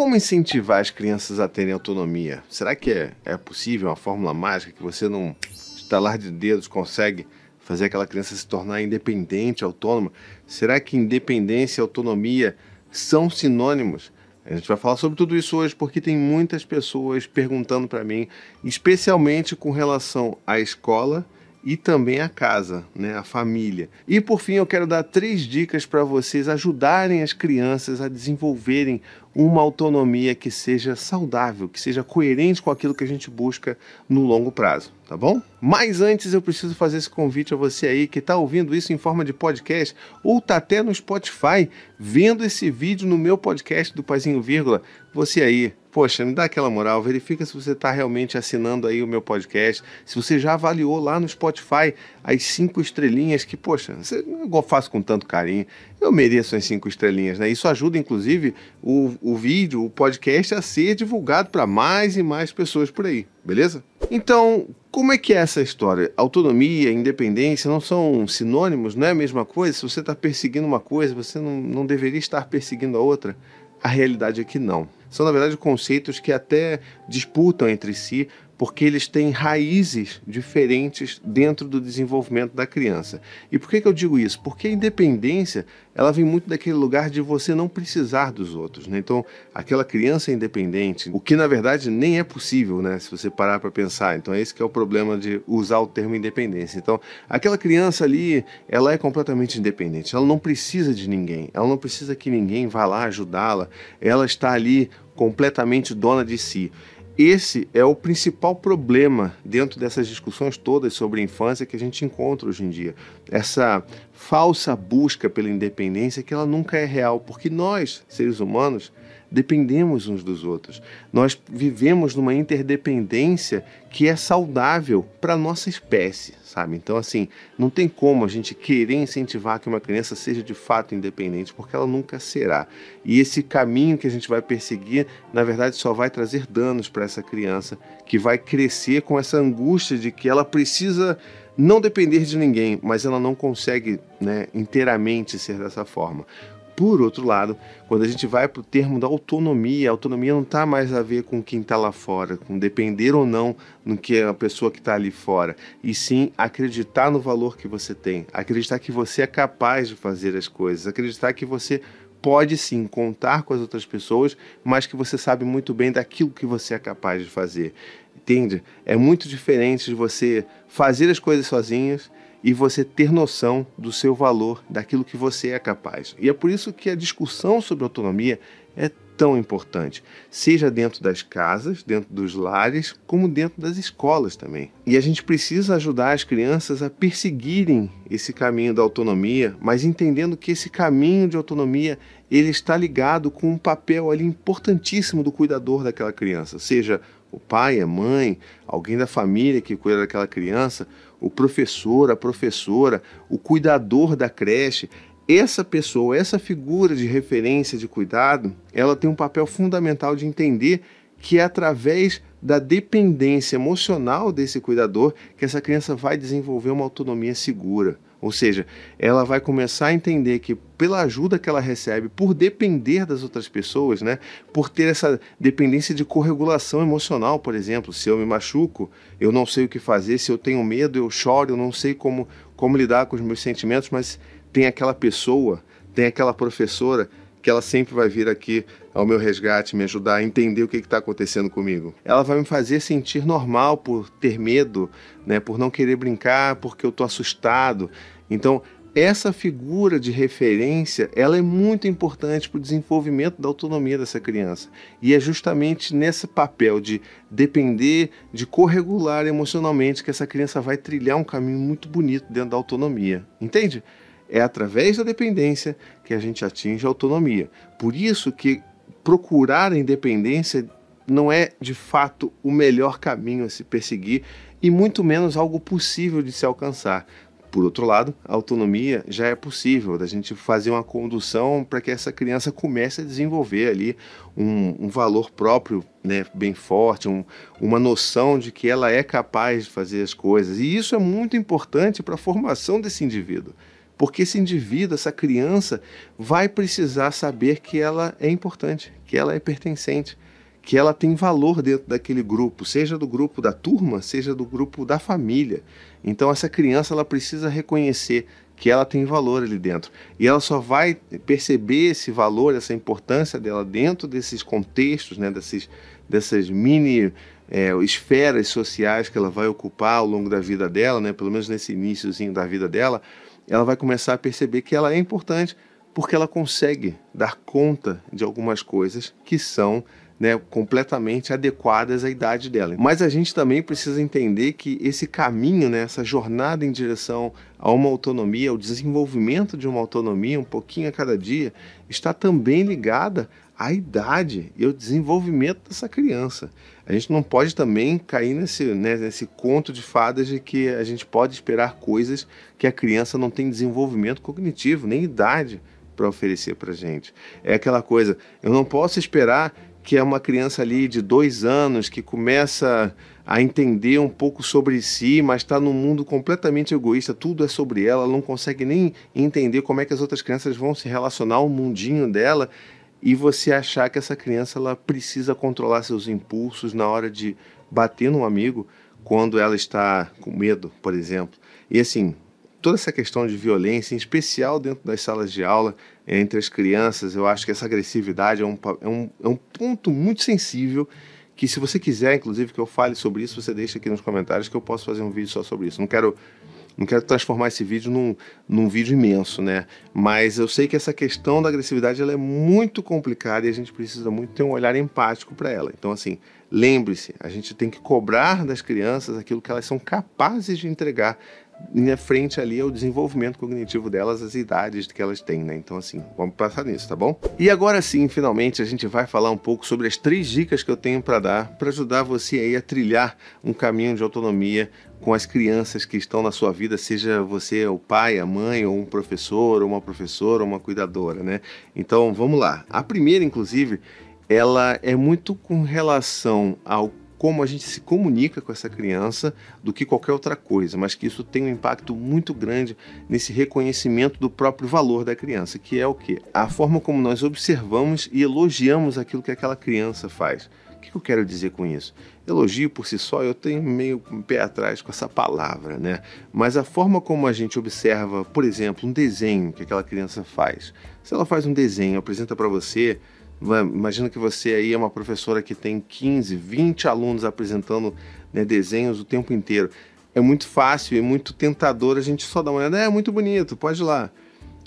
como incentivar as crianças a terem autonomia? Será que é, é possível uma fórmula mágica que você não estalar de dedos consegue fazer aquela criança se tornar independente, autônoma? Será que independência e autonomia são sinônimos? A gente vai falar sobre tudo isso hoje porque tem muitas pessoas perguntando para mim, especialmente com relação à escola e também a casa, né, a família. E por fim, eu quero dar três dicas para vocês ajudarem as crianças a desenvolverem uma autonomia que seja saudável, que seja coerente com aquilo que a gente busca no longo prazo, tá bom? Mas antes eu preciso fazer esse convite a você aí que está ouvindo isso em forma de podcast ou está até no Spotify vendo esse vídeo no meu podcast do Paizinho Vírgula. Você aí poxa, me dá aquela moral, verifica se você está realmente assinando aí o meu podcast, se você já avaliou lá no Spotify as cinco estrelinhas que, poxa, eu faço com tanto carinho, eu mereço as cinco estrelinhas, né? Isso ajuda, inclusive, o, o vídeo, o podcast a ser divulgado para mais e mais pessoas por aí, beleza? Então, como é que é essa história? Autonomia, independência não são sinônimos, não é a mesma coisa? Se você está perseguindo uma coisa, você não, não deveria estar perseguindo a outra? A realidade é que não. São, na verdade, conceitos que até disputam entre si, porque eles têm raízes diferentes dentro do desenvolvimento da criança. E por que, que eu digo isso? Porque a independência ela vem muito daquele lugar de você não precisar dos outros. Né? Então, aquela criança independente, o que na verdade nem é possível, né? se você parar para pensar. Então, esse que é o problema de usar o termo independência. Então, aquela criança ali, ela é completamente independente. Ela não precisa de ninguém. Ela não precisa que ninguém vá lá ajudá-la. Ela está ali completamente dona de si. Esse é o principal problema dentro dessas discussões todas sobre infância que a gente encontra hoje em dia. Essa falsa busca pela independência que ela nunca é real, porque nós, seres humanos, dependemos uns dos outros. Nós vivemos numa interdependência que é saudável para a nossa espécie, sabe? Então, assim, não tem como a gente querer incentivar que uma criança seja de fato independente, porque ela nunca será. E esse caminho que a gente vai perseguir, na verdade, só vai trazer danos para essa criança, que vai crescer com essa angústia de que ela precisa não depender de ninguém, mas ela não consegue né, inteiramente ser dessa forma. Por outro lado, quando a gente vai para o termo da autonomia, a autonomia não está mais a ver com quem está lá fora, com depender ou não no que é a pessoa que está ali fora, e sim acreditar no valor que você tem, acreditar que você é capaz de fazer as coisas, acreditar que você pode sim contar com as outras pessoas, mas que você sabe muito bem daquilo que você é capaz de fazer. Entende? É muito diferente de você fazer as coisas sozinhas e você ter noção do seu valor, daquilo que você é capaz. E é por isso que a discussão sobre autonomia é tão importante, seja dentro das casas, dentro dos lares, como dentro das escolas também. E a gente precisa ajudar as crianças a perseguirem esse caminho da autonomia, mas entendendo que esse caminho de autonomia ele está ligado com um papel ali importantíssimo do cuidador daquela criança, seja o pai, a mãe, alguém da família que cuida daquela criança, o professor, a professora, o cuidador da creche. Essa pessoa, essa figura de referência de cuidado, ela tem um papel fundamental de entender que é através da dependência emocional desse cuidador que essa criança vai desenvolver uma autonomia segura. Ou seja, ela vai começar a entender que pela ajuda que ela recebe, por depender das outras pessoas, né, por ter essa dependência de corregulação emocional, por exemplo, se eu me machuco, eu não sei o que fazer, se eu tenho medo, eu choro, eu não sei como, como lidar com os meus sentimentos, mas tem aquela pessoa, tem aquela professora que ela sempre vai vir aqui ao meu resgate, me ajudar a entender o que está acontecendo comigo. Ela vai me fazer sentir normal por ter medo, né, por não querer brincar, porque eu estou assustado. Então, essa figura de referência, ela é muito importante para o desenvolvimento da autonomia dessa criança. E é justamente nesse papel de depender, de corregular emocionalmente que essa criança vai trilhar um caminho muito bonito dentro da autonomia. Entende? É através da dependência que a gente atinge a autonomia. Por isso que procurar a independência não é de fato o melhor caminho a se perseguir e muito menos algo possível de se alcançar. Por outro lado, a autonomia já é possível, da gente fazer uma condução para que essa criança comece a desenvolver ali um, um valor próprio né, bem forte, um, uma noção de que ela é capaz de fazer as coisas. E isso é muito importante para a formação desse indivíduo. Porque esse indivíduo, essa criança, vai precisar saber que ela é importante, que ela é pertencente, que ela tem valor dentro daquele grupo, seja do grupo da turma, seja do grupo da família. Então essa criança ela precisa reconhecer que ela tem valor ali dentro. E ela só vai perceber esse valor, essa importância dela dentro desses contextos, né, desses, dessas mini é, esferas sociais que ela vai ocupar ao longo da vida dela, né, pelo menos nesse iníciozinho da vida dela, ela vai começar a perceber que ela é importante porque ela consegue dar conta de algumas coisas que são né, completamente adequadas à idade dela. Mas a gente também precisa entender que esse caminho, né, essa jornada em direção a uma autonomia, ao desenvolvimento de uma autonomia, um pouquinho a cada dia, está também ligada à idade e ao desenvolvimento dessa criança. A gente não pode também cair nesse, né, nesse conto de fadas de que a gente pode esperar coisas que a criança não tem desenvolvimento cognitivo, nem idade para oferecer para gente. É aquela coisa, eu não posso esperar que é uma criança ali de dois anos que começa a entender um pouco sobre si, mas está num mundo completamente egoísta, tudo é sobre ela, ela não consegue nem entender como é que as outras crianças vão se relacionar ao mundinho dela e você achar que essa criança ela precisa controlar seus impulsos na hora de bater num amigo quando ela está com medo, por exemplo. E assim, toda essa questão de violência, em especial dentro das salas de aula, entre as crianças, eu acho que essa agressividade é um, é um, é um ponto muito sensível que se você quiser, inclusive, que eu fale sobre isso, você deixa aqui nos comentários que eu posso fazer um vídeo só sobre isso. Não quero não quero transformar esse vídeo num, num vídeo imenso, né? Mas eu sei que essa questão da agressividade ela é muito complicada e a gente precisa muito ter um olhar empático para ela. Então, assim, lembre-se, a gente tem que cobrar das crianças aquilo que elas são capazes de entregar em frente ali ao desenvolvimento cognitivo delas, as idades que elas têm, né? Então, assim, vamos passar nisso, tá bom? E agora sim, finalmente, a gente vai falar um pouco sobre as três dicas que eu tenho para dar para ajudar você aí a trilhar um caminho de autonomia com as crianças que estão na sua vida, seja você o pai, a mãe, ou um professor, ou uma professora, ou uma cuidadora, né? Então, vamos lá. A primeira, inclusive, ela é muito com relação ao como a gente se comunica com essa criança do que qualquer outra coisa, mas que isso tem um impacto muito grande nesse reconhecimento do próprio valor da criança, que é o que? A forma como nós observamos e elogiamos aquilo que aquela criança faz. O que eu quero dizer com isso? Elogio por si só, eu tenho meio um pé atrás com essa palavra, né? Mas a forma como a gente observa, por exemplo, um desenho que aquela criança faz. Se ela faz um desenho, apresenta para você, Imagina que você aí é uma professora que tem 15, 20 alunos apresentando né, desenhos o tempo inteiro. É muito fácil e muito tentador a gente só dar uma olhada. É muito bonito, pode ir lá.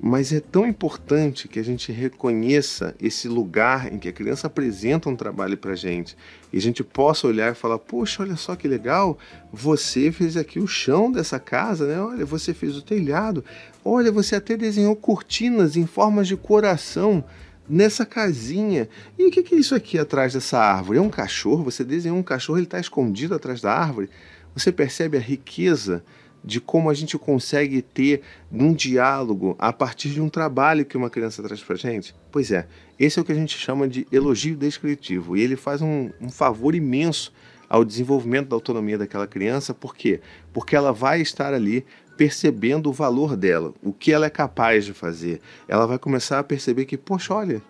Mas é tão importante que a gente reconheça esse lugar em que a criança apresenta um trabalho para gente e a gente possa olhar e falar: Poxa, olha só que legal, você fez aqui o chão dessa casa, né? Olha, você fez o telhado, olha, você até desenhou cortinas em formas de coração nessa casinha. E o que é isso aqui atrás dessa árvore? É um cachorro? Você desenhou um cachorro, ele está escondido atrás da árvore. Você percebe a riqueza de como a gente consegue ter um diálogo a partir de um trabalho que uma criança traz para gente? Pois é, esse é o que a gente chama de elogio descritivo. E ele faz um, um favor imenso ao desenvolvimento da autonomia daquela criança, por quê? Porque ela vai estar ali percebendo o valor dela, o que ela é capaz de fazer. Ela vai começar a perceber que, poxa, olha,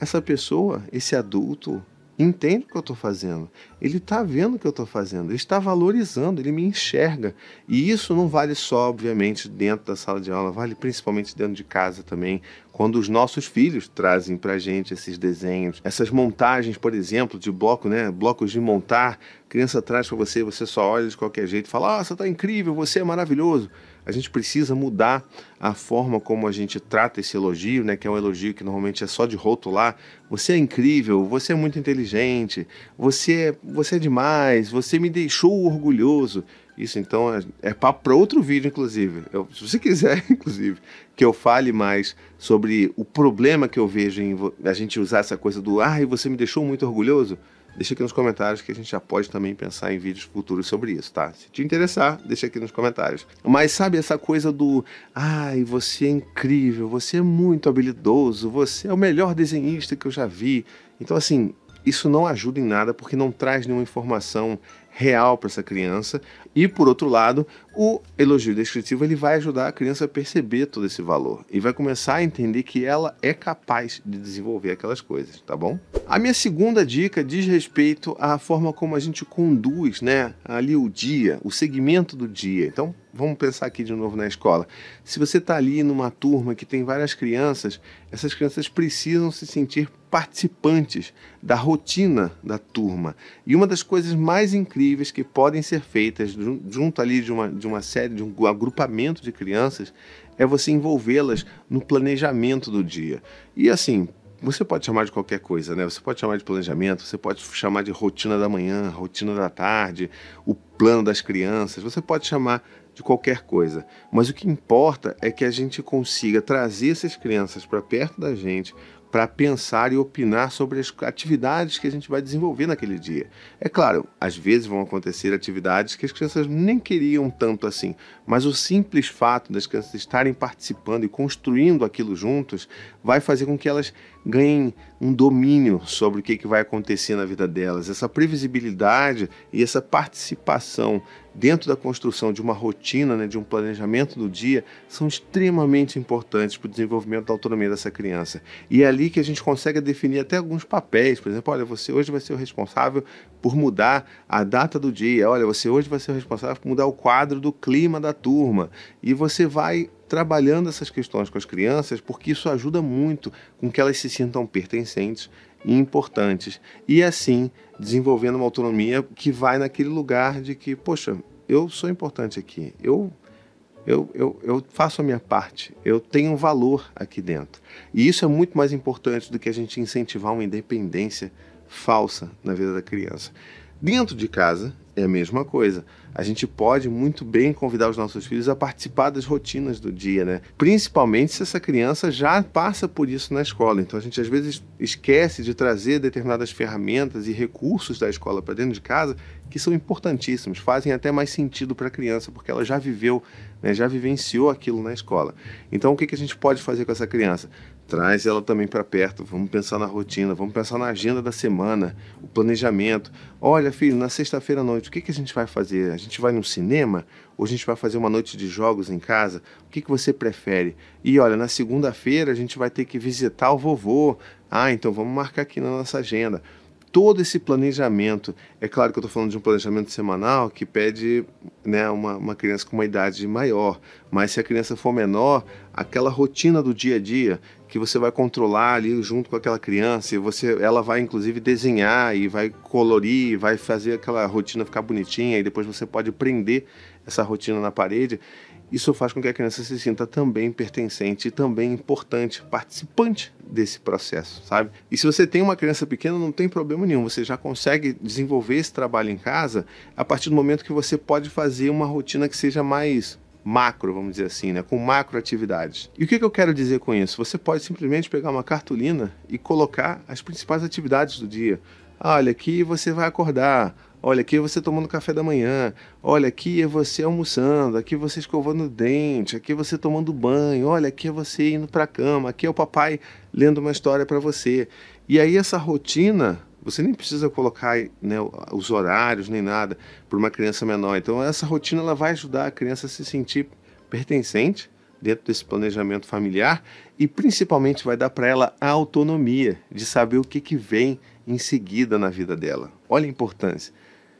essa pessoa, esse adulto, entende o que eu estou fazendo. Ele está vendo o que eu estou fazendo. Ele está valorizando, ele me enxerga. E isso não vale só, obviamente, dentro da sala de aula, vale principalmente dentro de casa também. Quando os nossos filhos trazem para gente esses desenhos, essas montagens, por exemplo, de bloco, né? Blocos de montar, criança traz para você, você só olha de qualquer jeito fala: Ah, você está incrível, você é maravilhoso a gente precisa mudar a forma como a gente trata esse elogio, né, que é um elogio que normalmente é só de rotular. Você é incrível, você é muito inteligente, você é, você é demais, você me deixou orgulhoso. Isso então é, é papo para outro vídeo, inclusive. Eu, se você quiser, inclusive, que eu fale mais sobre o problema que eu vejo em a gente usar essa coisa do ah, você me deixou muito orgulhoso deixa aqui nos comentários que a gente já pode também pensar em vídeos futuros sobre isso, tá? Se te interessar, deixa aqui nos comentários. Mas sabe essa coisa do, ai, você é incrível, você é muito habilidoso, você é o melhor desenhista que eu já vi. Então assim, isso não ajuda em nada porque não traz nenhuma informação real para essa criança. E por outro lado, o elogio descritivo ele vai ajudar a criança a perceber todo esse valor e vai começar a entender que ela é capaz de desenvolver aquelas coisas, tá bom? A minha segunda dica diz respeito à forma como a gente conduz, né, ali o dia, o segmento do dia. Então, vamos pensar aqui de novo na escola. Se você está ali numa turma que tem várias crianças, essas crianças precisam se sentir participantes da rotina da turma. E uma das coisas mais incríveis que podem ser feitas junto ali de uma, de uma série, de um agrupamento de crianças, é você envolvê-las no planejamento do dia. E assim, você pode chamar de qualquer coisa, né? Você pode chamar de planejamento, você pode chamar de rotina da manhã, rotina da tarde, o plano das crianças, você pode chamar de qualquer coisa. Mas o que importa é que a gente consiga trazer essas crianças para perto da gente, para pensar e opinar sobre as atividades que a gente vai desenvolver naquele dia. É claro, às vezes vão acontecer atividades que as crianças nem queriam tanto assim, mas o simples fato das crianças estarem participando e construindo aquilo juntos vai fazer com que elas ganhem um domínio sobre o que, que vai acontecer na vida delas. Essa previsibilidade e essa participação dentro da construção de uma rotina, né, de um planejamento do dia, são extremamente importantes para o desenvolvimento da autonomia dessa criança. E é ali que a gente consegue definir até alguns papéis. Por exemplo, olha, você hoje vai ser o responsável por mudar a data do dia. Olha, você hoje vai ser o responsável por mudar o quadro do clima da turma. E você vai trabalhando essas questões com as crianças, porque isso ajuda muito com que elas se sintam pertencentes e importantes. E assim, desenvolvendo uma autonomia que vai naquele lugar de que, poxa, eu sou importante aqui, eu, eu, eu, eu faço a minha parte, eu tenho valor aqui dentro. E isso é muito mais importante do que a gente incentivar uma independência falsa na vida da criança. Dentro de casa é a mesma coisa a gente pode muito bem convidar os nossos filhos a participar das rotinas do dia, né? Principalmente se essa criança já passa por isso na escola. Então a gente às vezes esquece de trazer determinadas ferramentas e recursos da escola para dentro de casa que são importantíssimos, fazem até mais sentido para a criança, porque ela já viveu, né, já vivenciou aquilo na escola. Então o que, que a gente pode fazer com essa criança? Traz ela também para perto, vamos pensar na rotina, vamos pensar na agenda da semana, o planejamento. Olha, filho, na sexta-feira à noite, o que, que a gente vai fazer? A gente vai no cinema? Ou a gente vai fazer uma noite de jogos em casa? O que, que você prefere? E olha, na segunda-feira a gente vai ter que visitar o vovô. Ah, então vamos marcar aqui na nossa agenda todo esse planejamento. É claro que eu estou falando de um planejamento semanal que pede né, uma, uma criança com uma idade maior, mas se a criança for menor, aquela rotina do dia a dia que você vai controlar ali junto com aquela criança, e você, ela vai inclusive desenhar e vai colorir, vai fazer aquela rotina ficar bonitinha e depois você pode prender essa rotina na parede. Isso faz com que a criança se sinta também pertencente e também importante, participante desse processo, sabe? E se você tem uma criança pequena, não tem problema nenhum, você já consegue desenvolver esse trabalho em casa a partir do momento que você pode fazer uma rotina que seja mais macro, vamos dizer assim, né? com macro atividades. E o que, que eu quero dizer com isso? Você pode simplesmente pegar uma cartolina e colocar as principais atividades do dia. Olha, aqui você vai acordar. Olha, aqui é você tomando café da manhã. Olha, aqui é você almoçando. Aqui é você escovando o dente. Aqui é você tomando banho. Olha, aqui é você indo para a cama. Aqui é o papai lendo uma história para você. E aí essa rotina, você nem precisa colocar né, os horários nem nada para uma criança menor. Então essa rotina ela vai ajudar a criança a se sentir pertencente dentro desse planejamento familiar e principalmente vai dar para ela a autonomia de saber o que, que vem em seguida na vida dela. Olha a importância.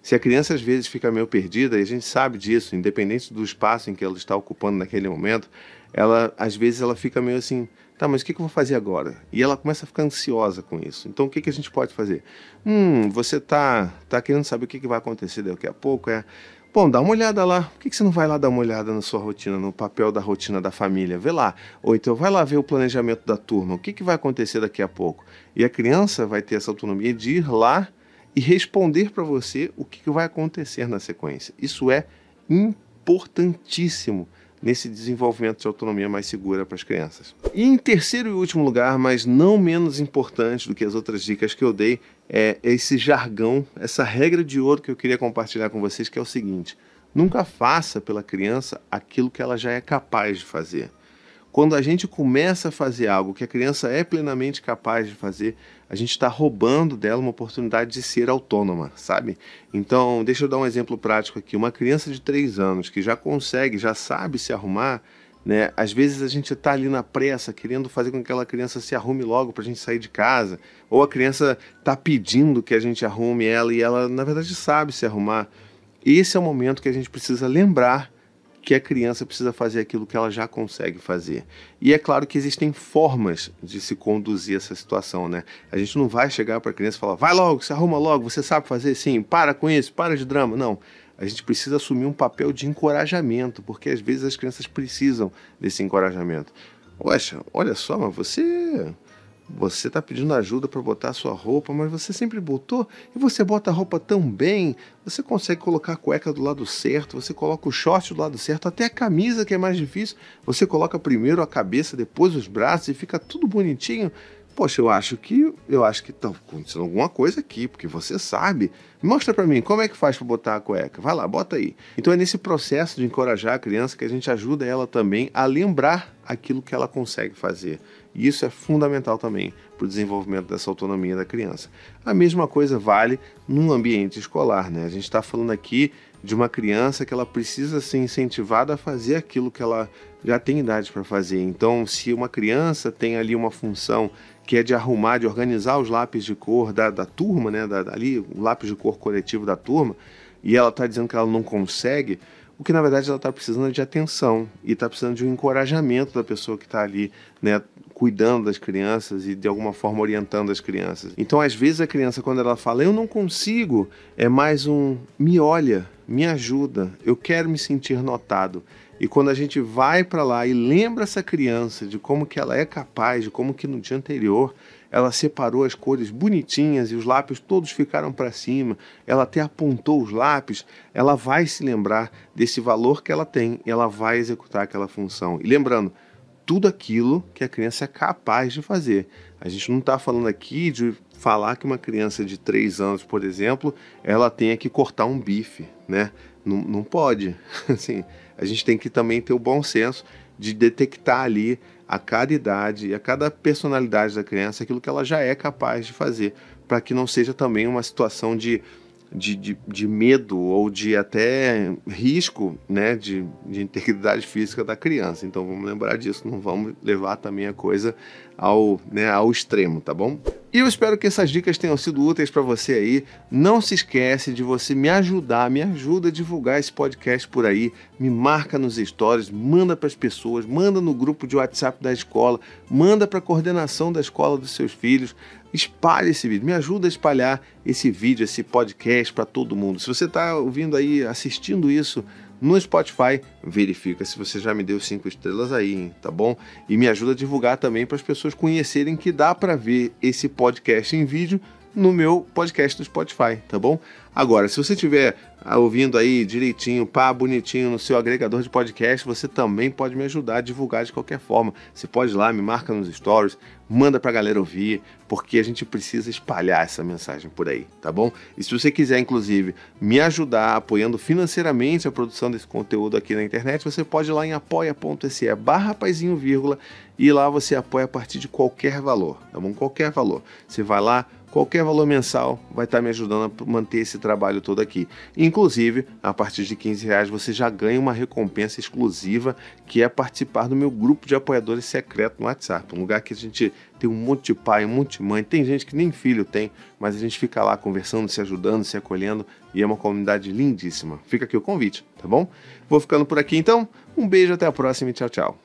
Se a criança às vezes fica meio perdida, e a gente sabe disso, independente do espaço em que ela está ocupando naquele momento, ela às vezes ela fica meio assim, tá, mas o que, eu vou fazer agora? E ela começa a ficar ansiosa com isso. Então o que, que a gente pode fazer? Hum, você tá, tá querendo saber o que, que vai acontecer daqui a pouco? É, Bom, dá uma olhada lá. Por que, que você não vai lá dar uma olhada na sua rotina, no papel da rotina da família? Vê lá. Ou então vai lá ver o planejamento da turma. O que, que vai acontecer daqui a pouco? E a criança vai ter essa autonomia de ir lá e responder para você o que, vai acontecer na sequência. Isso é importantíssimo nesse desenvolvimento de autonomia mais segura para as crianças. E em terceiro e último lugar, mas não menos importante do que as outras dicas que eu dei, é esse jargão, essa regra de ouro que eu queria compartilhar com vocês, que é o seguinte: nunca faça pela criança aquilo que ela já é capaz de fazer. Quando a gente começa a fazer algo que a criança é plenamente capaz de fazer, a gente está roubando dela uma oportunidade de ser autônoma, sabe? Então, deixa eu dar um exemplo prático aqui. Uma criança de 3 anos que já consegue, já sabe se arrumar, né? Às vezes a gente está ali na pressa, querendo fazer com que aquela criança se arrume logo para a gente sair de casa, ou a criança está pedindo que a gente arrume ela e ela, na verdade, sabe se arrumar. Esse é o momento que a gente precisa lembrar que a criança precisa fazer aquilo que ela já consegue fazer. E é claro que existem formas de se conduzir essa situação, né? A gente não vai chegar para a criança e falar, vai logo, se arruma logo, você sabe fazer sim, para com isso, para de drama. Não. A gente precisa assumir um papel de encorajamento, porque às vezes as crianças precisam desse encorajamento. Poxa, olha só, mas você você está pedindo ajuda para botar a sua roupa, mas você sempre botou e você bota a roupa tão bem. Você consegue colocar a cueca do lado certo, você coloca o short do lado certo, até a camisa que é mais difícil. Você coloca primeiro a cabeça, depois os braços e fica tudo bonitinho. Poxa, eu acho que eu acho que está acontecendo alguma coisa aqui, porque você sabe. Mostra para mim como é que faz para botar a cueca. Vai lá, bota aí. Então é nesse processo de encorajar a criança que a gente ajuda ela também a lembrar aquilo que ela consegue fazer. E isso é fundamental também para o desenvolvimento dessa autonomia da criança. A mesma coisa vale num ambiente escolar, né? A gente está falando aqui de uma criança que ela precisa ser incentivada a fazer aquilo que ela já tem idade para fazer. Então, se uma criança tem ali uma função que é de arrumar, de organizar os lápis de cor da, da turma, né? Da, ali, o lápis de cor coletivo da turma, e ela está dizendo que ela não consegue, o que na verdade ela está precisando de atenção e está precisando de um encorajamento da pessoa que está ali, né, cuidando das crianças e de alguma forma orientando as crianças. Então, às vezes a criança quando ela fala eu não consigo, é mais um me olha, me ajuda, eu quero me sentir notado. E quando a gente vai para lá e lembra essa criança de como que ela é capaz, de como que no dia anterior ela separou as cores bonitinhas e os lápis todos ficaram para cima, ela até apontou os lápis, ela vai se lembrar desse valor que ela tem e ela vai executar aquela função. E lembrando, tudo aquilo que a criança é capaz de fazer. A gente não está falando aqui de falar que uma criança de 3 anos, por exemplo, ela tenha que cortar um bife, né? Não, não pode. Assim, a gente tem que também ter o bom senso de detectar ali a cada idade, a cada personalidade da criança, aquilo que ela já é capaz de fazer, para que não seja também uma situação de, de, de, de, medo ou de até risco né, de, de integridade física da criança. Então vamos lembrar disso, não vamos levar também a coisa ao, né, ao extremo, tá bom? E eu espero que essas dicas tenham sido úteis para você aí. Não se esquece de você me ajudar, me ajuda a divulgar esse podcast por aí. Me marca nos stories, manda para as pessoas, manda no grupo de WhatsApp da escola, manda para a coordenação da escola dos seus filhos. Espalhe esse vídeo, me ajuda a espalhar esse vídeo, esse podcast para todo mundo. Se você está ouvindo aí, assistindo isso no Spotify, verifica se você já me deu cinco estrelas aí, hein, tá bom? E me ajuda a divulgar também para as pessoas conhecerem que dá para ver esse podcast em vídeo no meu podcast do Spotify, tá bom? Agora, se você estiver ah, ouvindo aí direitinho, pá, bonitinho no seu agregador de podcast, você também pode me ajudar a divulgar de qualquer forma. Você pode ir lá, me marca nos stories, manda pra galera ouvir, porque a gente precisa espalhar essa mensagem por aí, tá bom? E se você quiser, inclusive, me ajudar apoiando financeiramente a produção desse conteúdo aqui na internet, você pode ir lá em apoia.se barra vírgula, e lá você apoia a partir de qualquer valor, tá bom? Qualquer valor. Você vai lá, qualquer valor mensal vai estar me ajudando a manter esse trabalho todo aqui. Inclusive, a partir de 15 reais você já ganha uma recompensa exclusiva que é participar do meu grupo de apoiadores secreto no WhatsApp. Um lugar que a gente tem um monte de pai, um monte de mãe, tem gente que nem filho tem, mas a gente fica lá conversando, se ajudando, se acolhendo e é uma comunidade lindíssima. Fica aqui o convite, tá bom? Vou ficando por aqui então. Um beijo, até a próxima e tchau, tchau.